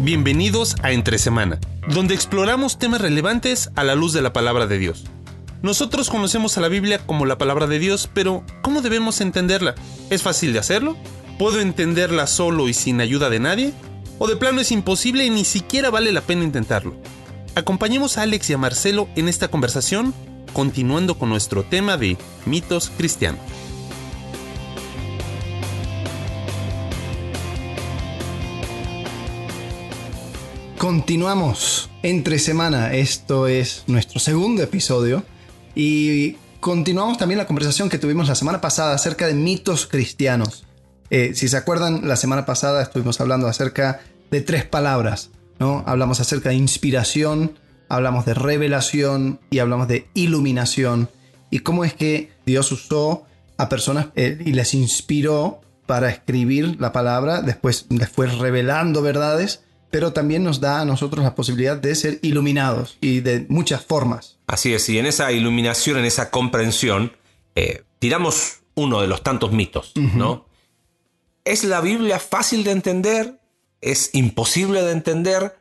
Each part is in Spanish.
Bienvenidos a Entre Semana, donde exploramos temas relevantes a la luz de la palabra de Dios. Nosotros conocemos a la Biblia como la palabra de Dios, pero ¿cómo debemos entenderla? ¿Es fácil de hacerlo? ¿Puedo entenderla solo y sin ayuda de nadie? ¿O de plano es imposible y ni siquiera vale la pena intentarlo? Acompañemos a Alex y a Marcelo en esta conversación, continuando con nuestro tema de mitos cristianos. Continuamos entre semana. Esto es nuestro segundo episodio. Y continuamos también la conversación que tuvimos la semana pasada acerca de mitos cristianos. Eh, si se acuerdan, la semana pasada estuvimos hablando acerca de tres palabras. ¿no? Hablamos acerca de inspiración, hablamos de revelación y hablamos de iluminación. Y cómo es que Dios usó a personas eh, y les inspiró para escribir la palabra, después les fue revelando verdades pero también nos da a nosotros la posibilidad de ser iluminados y de muchas formas. Así es, y en esa iluminación, en esa comprensión, eh, tiramos uno de los tantos mitos, ¿no? ¿Es la Biblia fácil de entender? ¿Es imposible de entender?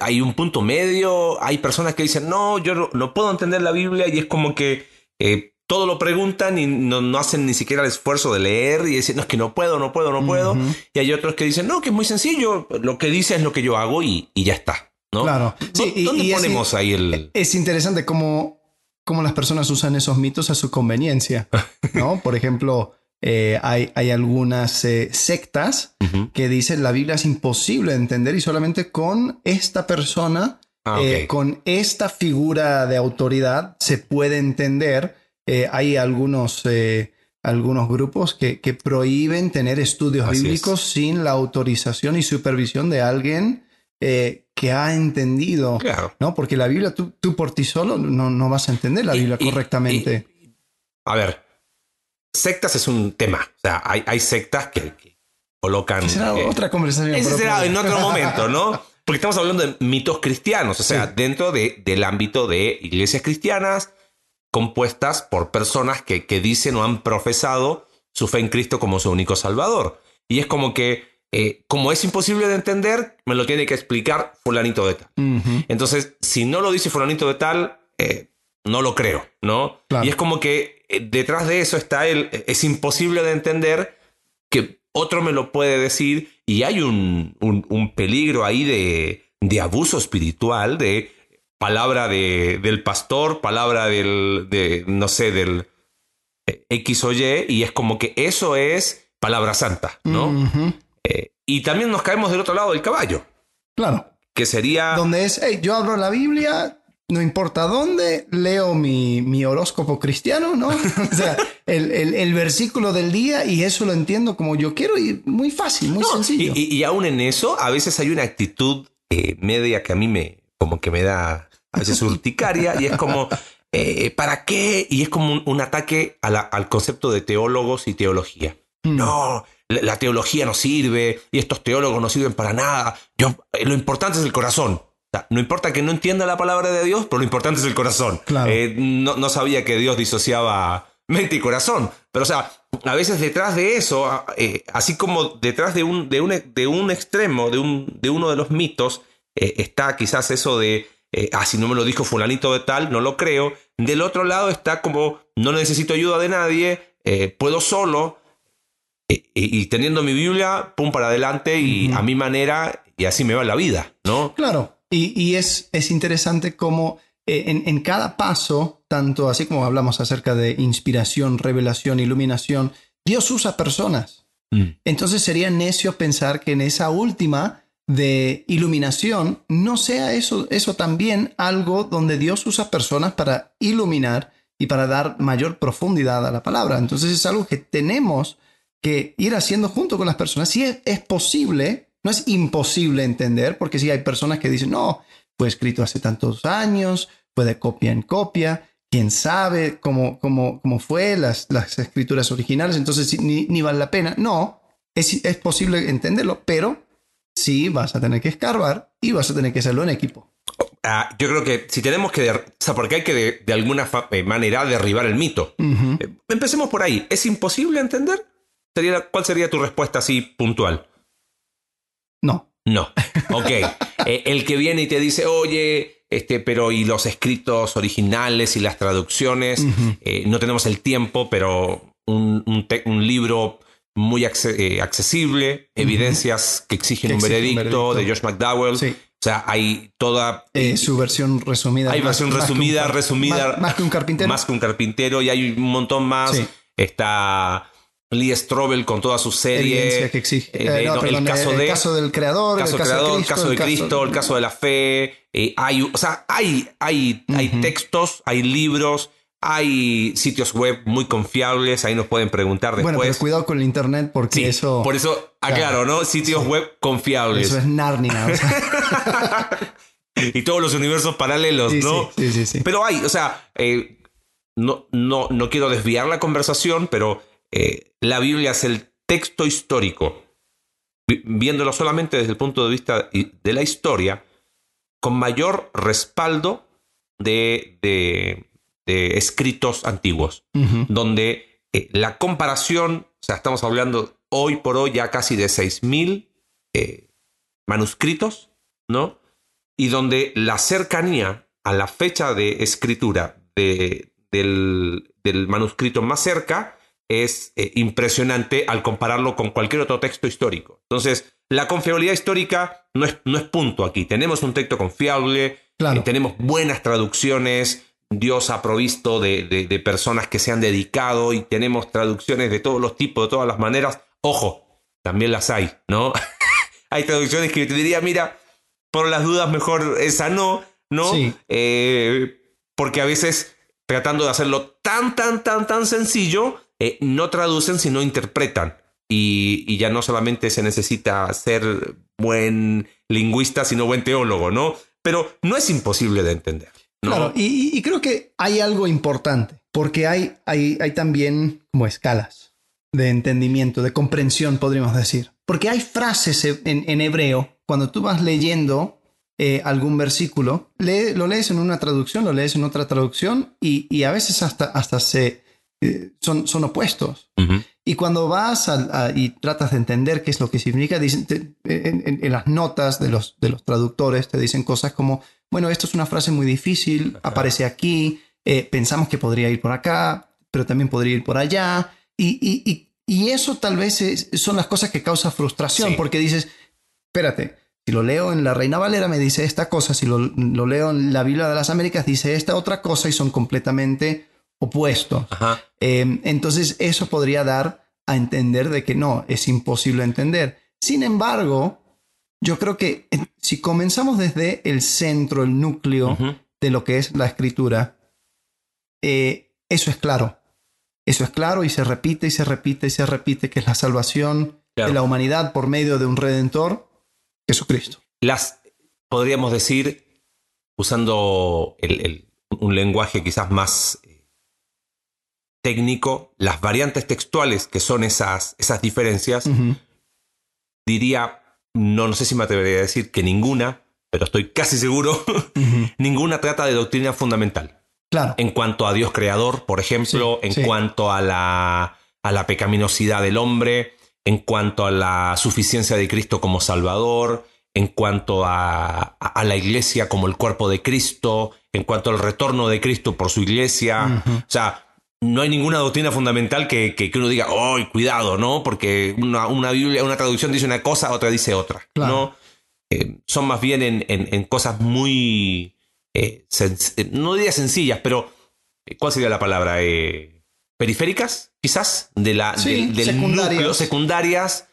Hay un punto medio, hay personas que dicen, no, yo no, puedo entender la Biblia y es como que eh, todo lo preguntan y no, hacen ni siquiera el esfuerzo de leer y decir, no, es que no puedo, no puedo, no puedo. Y hay otros que dicen, no, que es muy sencillo, lo que dice es lo que yo hago y, ya está. ¿no? Claro. ¿Dónde ponemos ahí el...? Es interesante cómo, cómo las personas usan esos mitos a su conveniencia, ¿no? Por ejemplo, eh, hay, hay, algunas eh, sectas que dicen la Biblia es imposible de entender y solamente con esta persona, ah, eh, con esta figura de autoridad se puede entender eh, hay algunos, eh, algunos grupos que, prohíben tener estudios bíblicos sin la autorización y supervisión de alguien eh, que ha entendido. ¿no? Porque la Biblia, tú, tú por ti solo no, no, vas a entender la Biblia correctamente. a ver, sectas es un tema. O sea, hay, hay sectas que, colocan. será otra conversación. Ese será en otro momento, ¿no? Porque estamos hablando de mitos cristianos, o sea, dentro de, del ámbito de iglesias cristianas, compuestas por personas que, dicen o han profesado su fe en Cristo como su único Salvador. Y es como que, eh, como es imposible de entender, me lo tiene que explicar fulanito de tal. Entonces, si no lo dice fulanito de tal, eh, no lo creo, ¿no? Y es como que eh, detrás de eso está el, es imposible de entender que otro me lo puede decir y hay un, un, peligro ahí de, de abuso espiritual, de palabra de, del pastor, palabra del, de, no sé, del eh, X o Y, y es como que eso es palabra santa, ¿no? Eh, y también nos caemos del otro lado del caballo. Claro. Que sería... Donde es, hey, yo abro la Biblia, no importa dónde, leo mi, mi horóscopo cristiano, ¿no? o sea, el, el, versículo del día y eso lo entiendo como yo quiero y muy fácil, muy sencillo. Y, y, aún en eso, a veces hay una actitud eh, media que a mí me, como que me da a veces urticaria, y es como, eh, ¿para qué? Y es como un, ataque al concepto de teólogos y teología. Mm. No, la, teología no sirve y estos teólogos no sirven para nada. Yo, eh, lo importante es el corazón. no importa que no entienda la palabra de Dios, pero lo importante es el corazón. Eh, no, sabía que Dios disociaba mente y corazón. Pero, o sea, a veces detrás de eso, así como detrás de un, de un, de un extremo, de, un, de uno de los mitos, está quizás eso de eh, ah, si no me lo dijo fulanito de tal, no lo creo. Del otro lado está como, no necesito ayuda de nadie, eh, puedo solo, eh, y teniendo mi Biblia, pum para adelante y a mi manera, y así me va la vida, ¿no? Claro, y, es, es, interesante como en, cada paso, tanto así como hablamos acerca de inspiración, revelación, iluminación, Dios usa personas. Mm. Entonces sería necio pensar que en esa última de iluminación no sea eso, eso también algo donde Dios usa personas para iluminar y para dar mayor profundidad a la palabra. Entonces es algo que tenemos que ir haciendo junto con las personas. Si es, posible, no es imposible entender, porque si hay personas que dicen, no, fue escrito hace tantos años, fue de copia en copia, quién sabe cómo, cómo, cómo fue las, las escrituras originales, entonces ni, ni vale la pena. No, es, es posible entenderlo, pero sí vas a tener que escarbar y vas a tener que hacerlo en equipo. Ah, yo creo que si tenemos que, o sea, porque hay que de, alguna eh, manera derribar el mito. Eh, empecemos por ahí. ¿Es imposible entender? ¿Sería, ¿Cuál sería tu respuesta así puntual? No. No. Ok. Eh, el que viene y te dice, oye, este, pero y los escritos originales y las traducciones, eh, no tenemos el tiempo, pero un, un, libro muy eh, accesible, evidencias que exigen un, veredicto, de Josh McDowell. O sea, hay toda... su versión resumida. Hay versión resumida, resumida. Más, que un carpintero. Más que un carpintero y hay un montón más. Está Lee Strobel con toda su serie. Que exige. Eh, eh, el, caso de, caso del creador, caso el caso, creador, de Cristo, caso de Cristo, el caso de la fe. Eh, hay, o sea, hay, hay, hay textos, hay libros, hay sitios web muy confiables, ahí nos pueden preguntar después. Bueno, pero cuidado con el internet porque eso. Por eso, aclaro, ¿no? Sitios web confiables. Eso es Narnia. y todos los universos paralelos, ¿no? Sí, sí, sí. Pero hay, o sea, no, no, no quiero desviar la conversación, pero eh, la Biblia es el texto histórico, viéndolo solamente desde el punto de vista de la historia, con mayor respaldo de, escritos antiguos, donde eh, la comparación, o sea, estamos hablando hoy por hoy ya casi de 6.000 eh, manuscritos, ¿no? Y donde la cercanía a la fecha de escritura del, del manuscrito más cerca es eh, impresionante al compararlo con cualquier otro texto histórico. Entonces, la confiabilidad histórica no es, no es punto aquí. Tenemos un texto confiable, eh, tenemos buenas traducciones, Dios ha provisto de, personas que se han dedicado y tenemos traducciones de todos los tipos, de todas las maneras. Ojo, también las hay, ¿no? hay traducciones que te diría, mira, por las dudas mejor esa no, ¿no? Eh, porque a veces tratando de hacerlo tan, tan, tan, tan sencillo, eh, no traducen, sino interpretan. Y, ya no solamente se necesita ser buen lingüista, sino buen teólogo, ¿no? Pero no es imposible de entender. Claro, y, creo que hay algo importante, porque hay, hay, hay también como escalas de entendimiento, de comprensión, podríamos decir. Porque hay frases en, hebreo, cuando tú vas leyendo eh, algún versículo, lo lees en una traducción, lo lees en otra traducción, y, y a veces hasta, hasta se, eh, son, son opuestos. Y cuando vas y tratas de entender qué es lo que significa, dicen, en, las notas de los, de los traductores te dicen cosas como, bueno, esto es una frase muy difícil, aparece aquí, eh, pensamos que podría ir por acá, pero también podría ir por allá. Y, eso tal vez son las cosas que causan frustración, porque dices, espérate, si lo leo en la Reina Valera me dice esta cosa, si lo, lo leo en la Biblia de las Américas dice esta otra cosa y son completamente opuestos. Em, entonces eso podría dar a entender de que no, es imposible entender. Sin embargo, yo creo que si comenzamos desde el centro, el núcleo de lo que es la escritura, eh, eso es claro. Eso es claro y se repite y se repite y se repite que es la salvación de la humanidad por medio de un redentor, Jesucristo. Las, podríamos decir, usando un lenguaje quizás más técnico, las variantes textuales que son esas, esas diferencias, diría, no, no sé si me atrevería a decir que ninguna, pero estoy casi seguro, ninguna trata de doctrina fundamental. Claro. En cuanto a Dios creador, por ejemplo, en cuanto a la, a la pecaminosidad del hombre, en cuanto a la suficiencia de Cristo como Salvador, en cuanto a, a, la iglesia como el cuerpo de Cristo, en cuanto al retorno de Cristo por su iglesia. O sea, no hay ninguna doctrina fundamental que, que, uno diga, oh, cuidado, ¿no? Porque una, Biblia, una traducción dice una cosa, otra dice otra, ¿no? Eh, son más bien en, en, cosas muy, eh, no diría sencillas, pero eh, ¿cuál sería la palabra? periféricas, quizás, de la, del núcleo, secundarias.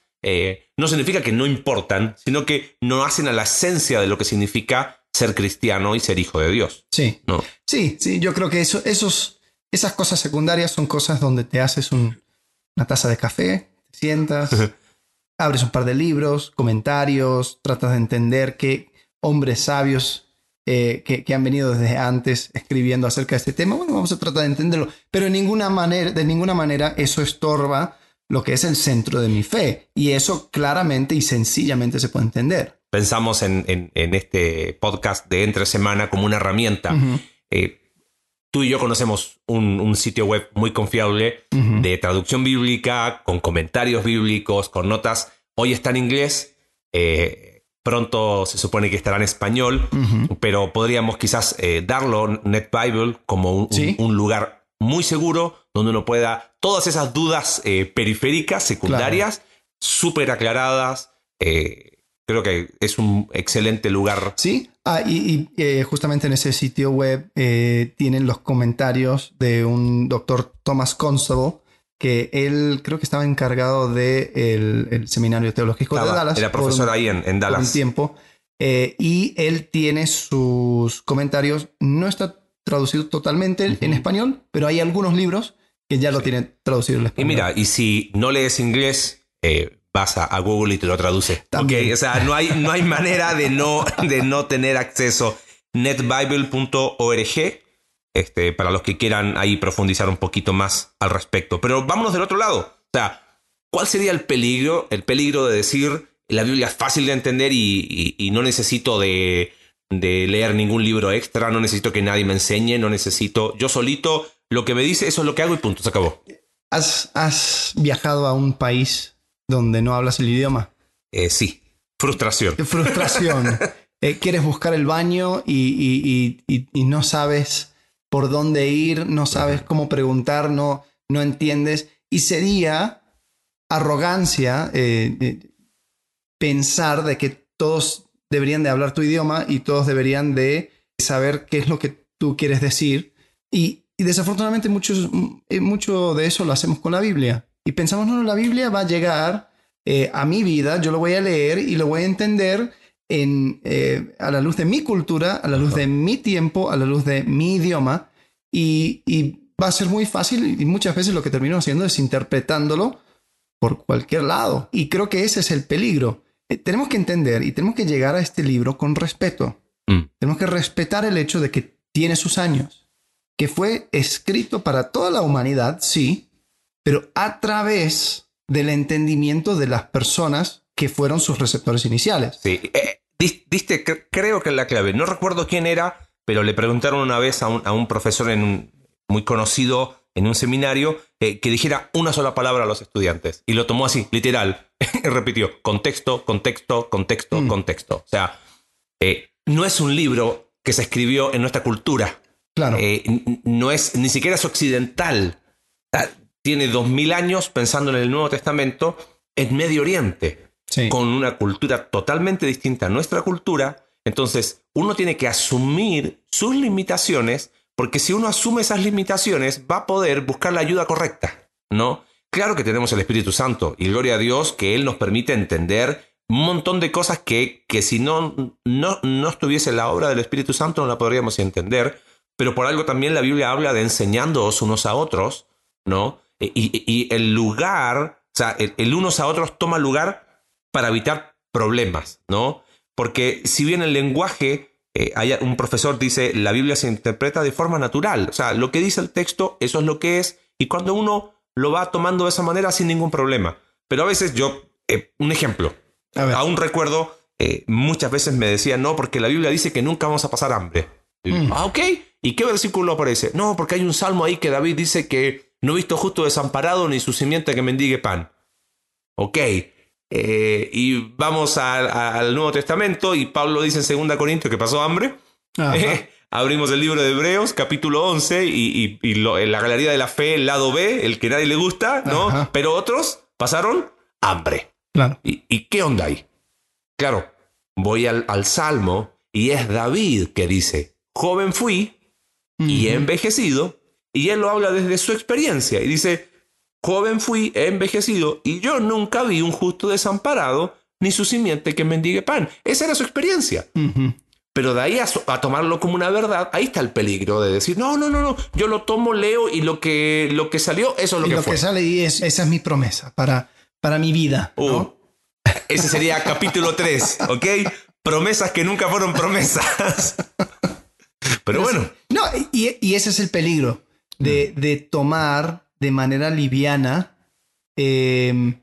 no significa que no importan, sino que no hacen a la esencia de lo que significa ser cristiano y ser hijo de Dios. Sí. ¿no? Sí, sí, yo creo que eso, esos esas cosas secundarias son cosas donde te haces una taza de café, te sientas, abres un par de libros, comentarios, tratas de entender qué hombres sabios eh, que, han venido desde antes escribiendo acerca de este tema. Bueno, vamos a tratar de entenderlo, pero de ninguna manera, de ninguna manera eso estorba lo que es el centro de mi fe. Y eso claramente y sencillamente se puede entender. Pensamos en, este podcast de entre semana como una herramienta tú y yo conocemos un, sitio web muy confiable de traducción bíblica, con comentarios bíblicos, con notas. Hoy está en inglés. Eh, Pronto se supone que estará en español, pero podríamos quizás eh, darlo, NetBible, como un, un, lugar muy seguro donde uno pueda todas esas dudas eh, periféricas, secundarias, súper aclaradas. Eh, creo que es un excelente lugar. Sí, ah, y, justamente en ese sitio web tienen los comentarios de un doctor Thomas Constable que él creo que estaba encargado del de el seminario teológico de Dallas. Era profesor ahí en, Dallas. un tiempo. Eh, y él tiene sus comentarios, no está traducido totalmente en español, pero hay algunos libros que ya lo tienen traducido en español. Y mira, y si no lees inglés, eh, vas a, Google y te lo traduce. También. o sea, no hay, no hay manera de no, de no tener acceso. netbible.org este, para los que quieran ahí profundizar un poquito más al respecto. Pero vámonos del otro lado. O sea, ¿cuál sería el peligro? El peligro de decir la Biblia es fácil de entender y, no necesito de, leer ningún libro extra, no necesito que nadie me enseñe, no necesito yo solito, lo que me dice, eso es lo que hago y punto, se acabó. ¿Has, viajado a un país donde no hablas el idioma? Eh, sí, frustración. Frustración. Eh, quieres buscar el baño y, y no sabes por dónde ir, no sabes cómo preguntar, no, no entiendes. Y sería arrogancia eh, pensar de que todos deberían de hablar tu idioma y todos deberían de saber qué es lo que tú quieres decir. Y, desafortunadamente muchos, mucho de eso lo hacemos con la Biblia. Y pensamos, no, la Biblia va a llegar a mi vida, yo lo voy a leer y lo voy a entender en, eh, a la luz de mi cultura, a la luz de mi tiempo, a la luz de mi idioma, y, va a ser muy fácil y muchas veces lo que termino haciendo es interpretándolo por cualquier lado. Y creo que ese es el peligro. Eh, tenemos que entender y tenemos que llegar a este libro con respeto. Mm. Tenemos que respetar el hecho de que tiene sus años, que fue escrito para toda la humanidad, sí, pero a través del entendimiento de las personas que fueron sus receptores iniciales. Sí, eh, diste, creo que la clave. No recuerdo quién era, pero le preguntaron una vez a un, profesor en muy conocido en un seminario eh, que dijera una sola palabra a los estudiantes. Y lo tomó así, literal. repitió, contexto, contexto, contexto, mm. contexto. O sea, eh, no es un libro que se escribió en nuestra cultura. Claro. no es, ni siquiera es occidental. Tiene dos mil años pensando en el Nuevo Testamento en Medio Oriente con una cultura totalmente distinta a nuestra cultura, entonces uno tiene que asumir sus limitaciones, porque si uno asume esas limitaciones va a poder buscar la ayuda correcta, ¿no? Claro que tenemos el Espíritu Santo y gloria a Dios que Él nos permite entender un montón de cosas que, que si no, no, no estuviese la obra del Espíritu Santo no la podríamos entender, pero por algo también la Biblia habla de enseñándoos unos a otros, ¿no? Y, el lugar, o sea, el, el unos a otros toma lugar para evitar problemas, ¿no? Porque si bien el lenguaje, eh, hay un profesor dice, la Biblia se interpreta de forma natural, o sea, lo que dice el texto, eso es lo que es, y cuando uno lo va tomando de esa manera sin ningún problema. Pero a veces yo, eh, un ejemplo, aún recuerdo, eh, muchas veces me decían, no, porque la Biblia dice que nunca vamos a pasar hambre. Mm. Ah, ok. ¿Y qué versículo aparece? No, porque hay un salmo ahí que David dice que no he visto justo desamparado ni su simiente que mendigue pan. Ok, eh, y vamos al Nuevo Testamento y Pablo dice en 2 Corintios que pasó hambre. abrimos el libro de Hebreos, capítulo 11, y, en la Galería de la Fe, el lado B, el que nadie le gusta, ¿no? Pero otros pasaron hambre. Claro. ¿Y, qué onda ahí? Claro, voy al, Salmo y es David que dice, joven fui y he envejecido, y él lo habla desde su experiencia y dice, Joven fui, he envejecido, y yo nunca vi un justo desamparado, ni su simiente que mendigue pan. Esa era su experiencia. Pero de ahí a, tomarlo como una verdad, ahí está el peligro de decir, no, no, no, no, yo lo tomo, leo y lo que, lo que salió, eso es lo y que lo fue. que sale y es, esa es mi promesa para, para mi vida. Uh, ese sería capítulo 3, ¿ok? Promesas que nunca fueron promesas. Pero bueno. No, y, ese es el peligro de, mm. de tomar de manera liviana em,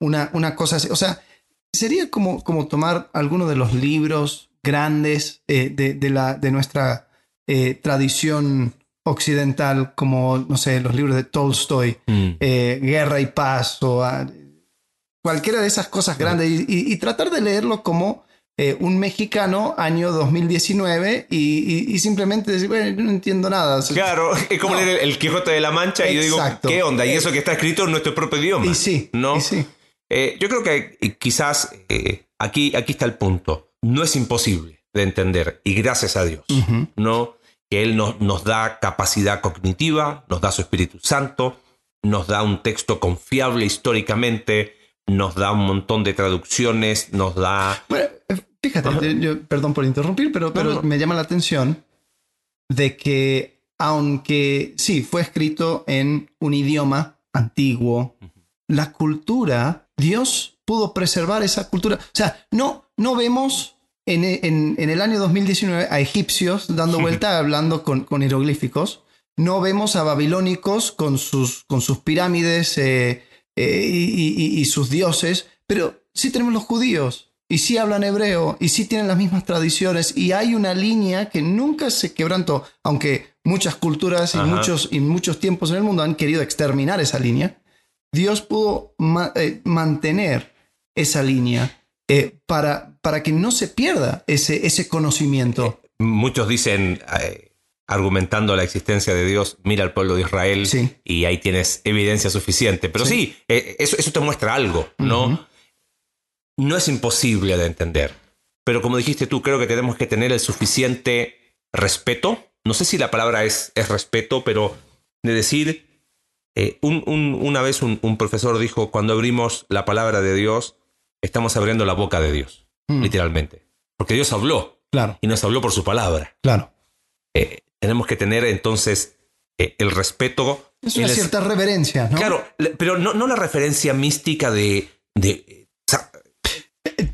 una, una, cosa así. O sea, sería como, como tomar alguno de los libros grandes eh, de, la, de nuestra eh, tradición occidental, como, no sé, los libros de Tolstoy, mm. eh, Guerra y Paz, o ah, cualquiera de esas cosas grandes, y, tratar de leerlo como eh, un mexicano año 2019 y, simplemente decir, bueno, no entiendo nada. Claro, es como leer el, Quijote de la Mancha y yo digo, ¿qué onda? Y eso que está escrito en nuestro propio idioma. Y sí, ¿no? Y sí. Eh, yo creo que eh, quizás aquí, aquí está el punto. No es imposible de entender y gracias a Dios, ¿no? Que Él nos, nos da capacidad cognitiva, nos da su Espíritu Santo, nos da un texto confiable históricamente, nos da un montón de traducciones, nos da... Bueno, fíjate, perdón por interrumpir, pero, pero me llama la atención de que aunque sí, fue escrito en un idioma antiguo, la cultura, Dios pudo preservar esa cultura. O sea, no, no vemos en, en, el año 2019 a egipcios dando vuelta hablando con, con, hieroglíficos. No vemos a babilónicos con sus, con sus pirámides eh, eh, y, sus dioses, pero sí tenemos los judíos y sí hablan hebreo y sí tienen las mismas tradiciones y hay una línea que nunca se quebrantó, aunque muchas culturas y muchos, y muchos tiempos en el mundo han querido exterminar esa línea. Dios pudo eh, mantener esa línea eh, para, para que no se pierda ese, ese conocimiento. Muchos dicen, argumentando la existencia de Dios, mira al pueblo de Israel y ahí tienes evidencia suficiente. Pero sí, eh, eso, eso, te muestra algo, ¿no? No es imposible de entender. Pero como dijiste tú, creo que tenemos que tener el suficiente respeto. No sé si la palabra es, es respeto, pero de decir, eh, una vez un, profesor dijo, cuando abrimos la palabra de Dios, estamos abriendo la boca de Dios, mm. literalmente. Porque Dios habló. Claro. Y nos habló por su palabra. Claro. Eh, tenemos que tener entonces eh, el respeto. Es una cierta reverencia, ¿no? Claro, pero no, no la referencia mística de. de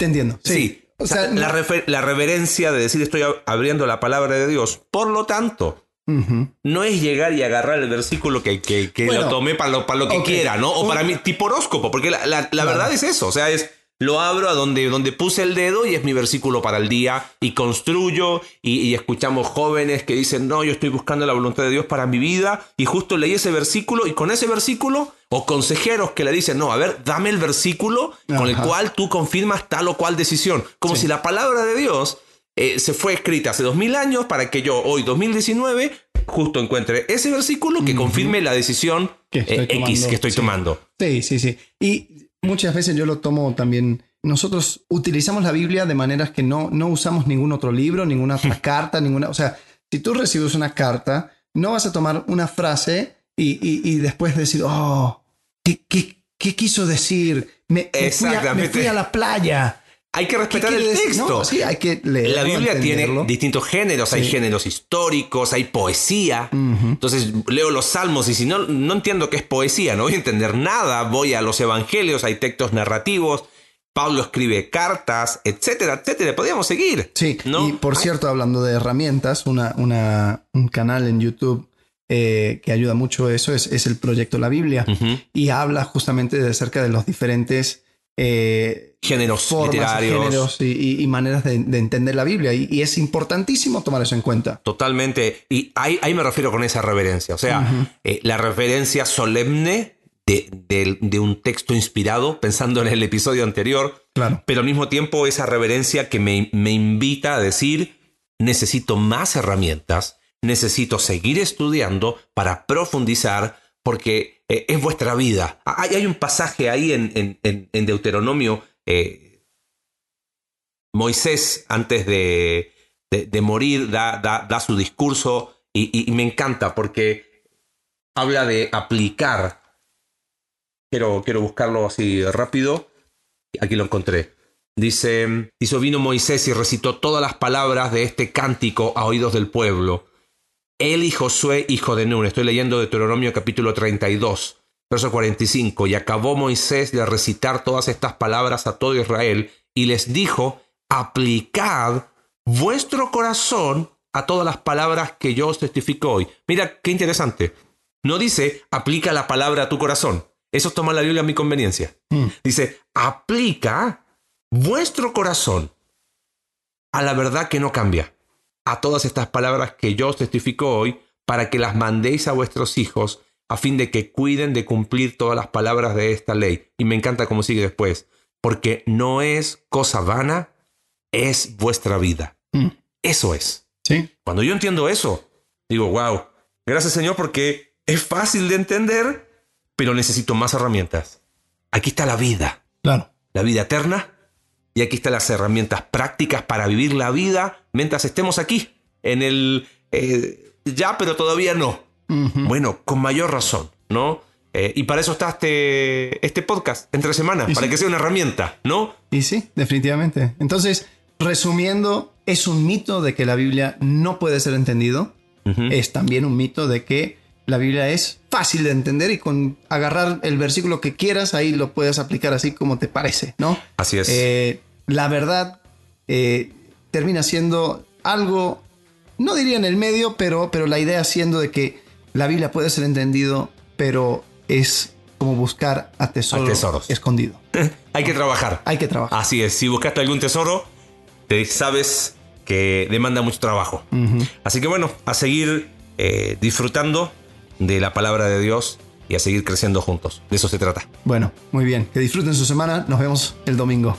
Entendiendo. Sí. O sea, la, reverencia de decir estoy abriendo la palabra de Dios. Por lo tanto, no es llegar y agarrar el versículo que, que, lo tomé para lo, para lo que quiera, ¿no? O para mí, tipo horóscopo, porque la, la verdad es eso. O sea, es lo abro a donde, donde puse el dedo y es mi versículo para el día y construyo y, escuchamos jóvenes que dicen, no, yo estoy buscando la voluntad de Dios para mi vida y justo leí ese versículo y con ese versículo o consejeros que le dicen, no, a ver, dame el versículo con el cual tú confirmas tal o cual decisión. Como si la palabra de Dios eh, se fue escrita hace dos mil años para que yo hoy, 2019, justo encuentre ese versículo que confirme la decisión eh, X que estoy tomando. Sí, sí, sí. Y muchas veces yo lo tomo también. Nosotros utilizamos la Biblia de maneras que no, no usamos ningún otro libro, ninguna otra carta, ninguna. O sea, si tú recibes una carta, no vas a tomar una frase y, y, después decir, oh, ¿qué, qué, qué quiso decir? Me, me, fui a, la playa. Hay que respetar el texto. sí, hay que leer. La Biblia tiene distintos géneros. Hay géneros históricos, hay poesía. Entonces leo los salmos y si no, no entiendo qué es poesía, no voy a entender nada. Voy a los evangelios, hay textos narrativos. Pablo escribe cartas, etcétera, etcétera. Podríamos seguir. Sí, y por cierto, hablando de herramientas, una, una, un canal en YouTube eh, que ayuda mucho eso es, es, el proyecto La Biblia. Y habla justamente de acerca de los diferentes eh, géneros literarios. y, maneras de, entender la Biblia. Y, es importantísimo tomar eso en cuenta. Totalmente. Y ahí, me refiero con esa reverencia. O sea, eh, la reverencia solemne de, un texto inspirado, pensando en el episodio anterior. Claro. Pero al mismo tiempo esa reverencia que me, me invita a decir, necesito más herramientas, necesito seguir estudiando para profundizar, porque eh, es vuestra vida. Hay, hay, un pasaje ahí en, Deuteronomio, eh, Moisés antes de, morir da, da, su discurso y, me encanta porque habla de aplicar. Quiero, quiero buscarlo así rápido. Aquí lo encontré. Dice, hizo vino Moisés y recitó todas las palabras de este cántico a oídos del pueblo él y Josué, hijo de Nun. Estoy leyendo Deuteronomio capítulo 32, verso 45. Y acabó Moisés de recitar todas estas palabras a todo Israel y les dijo, aplicad vuestro corazón a todas las palabras que yo os testifico hoy. Mira, qué interesante. No dice, aplica la palabra a tu corazón. Eso es tomar la Biblia a mi conveniencia. Hmm. Dice, aplica vuestro corazón a la verdad que no cambia a todas estas palabras que yo os testifico hoy, para que las mandéis a vuestros hijos, a fin de que cuiden de cumplir todas las palabras de esta ley. Y me encanta cómo sigue después, porque no es cosa vana, es vuestra vida. Mm. Eso es. Sí. Cuando yo entiendo eso, digo, wow, gracias Señor porque es fácil de entender, pero necesito más herramientas. Aquí está la vida, Claro. la vida eterna, y aquí están las herramientas prácticas para vivir la vida mientras estemos aquí, en el eh, ya, pero todavía no. Bueno, con mayor razón, ¿no? Eh, y para eso está este, este podcast, entre semanas, para sí. que sea una herramienta, ¿no? Y sí, definitivamente. Entonces, resumiendo, es un mito de que la Biblia no puede ser entendido. Es también un mito de que la Biblia es fácil de entender y con agarrar el versículo que quieras, ahí lo puedes aplicar así como te parece, ¿no? Así es. Eh, la verdad eh, termina siendo algo, no diría en el medio, pero, pero la idea siendo de que la Biblia puede ser entendido, pero es como buscar a tesoro tesoros. escondido. Hay que trabajar. Hay que trabajar. Así es, si buscaste algún tesoro, te sabes que demanda mucho trabajo. Así que bueno, a seguir eh, disfrutando de la palabra de Dios y a seguir creciendo juntos. De eso se trata. Bueno, muy bien. Que disfruten su semana. Nos vemos el domingo.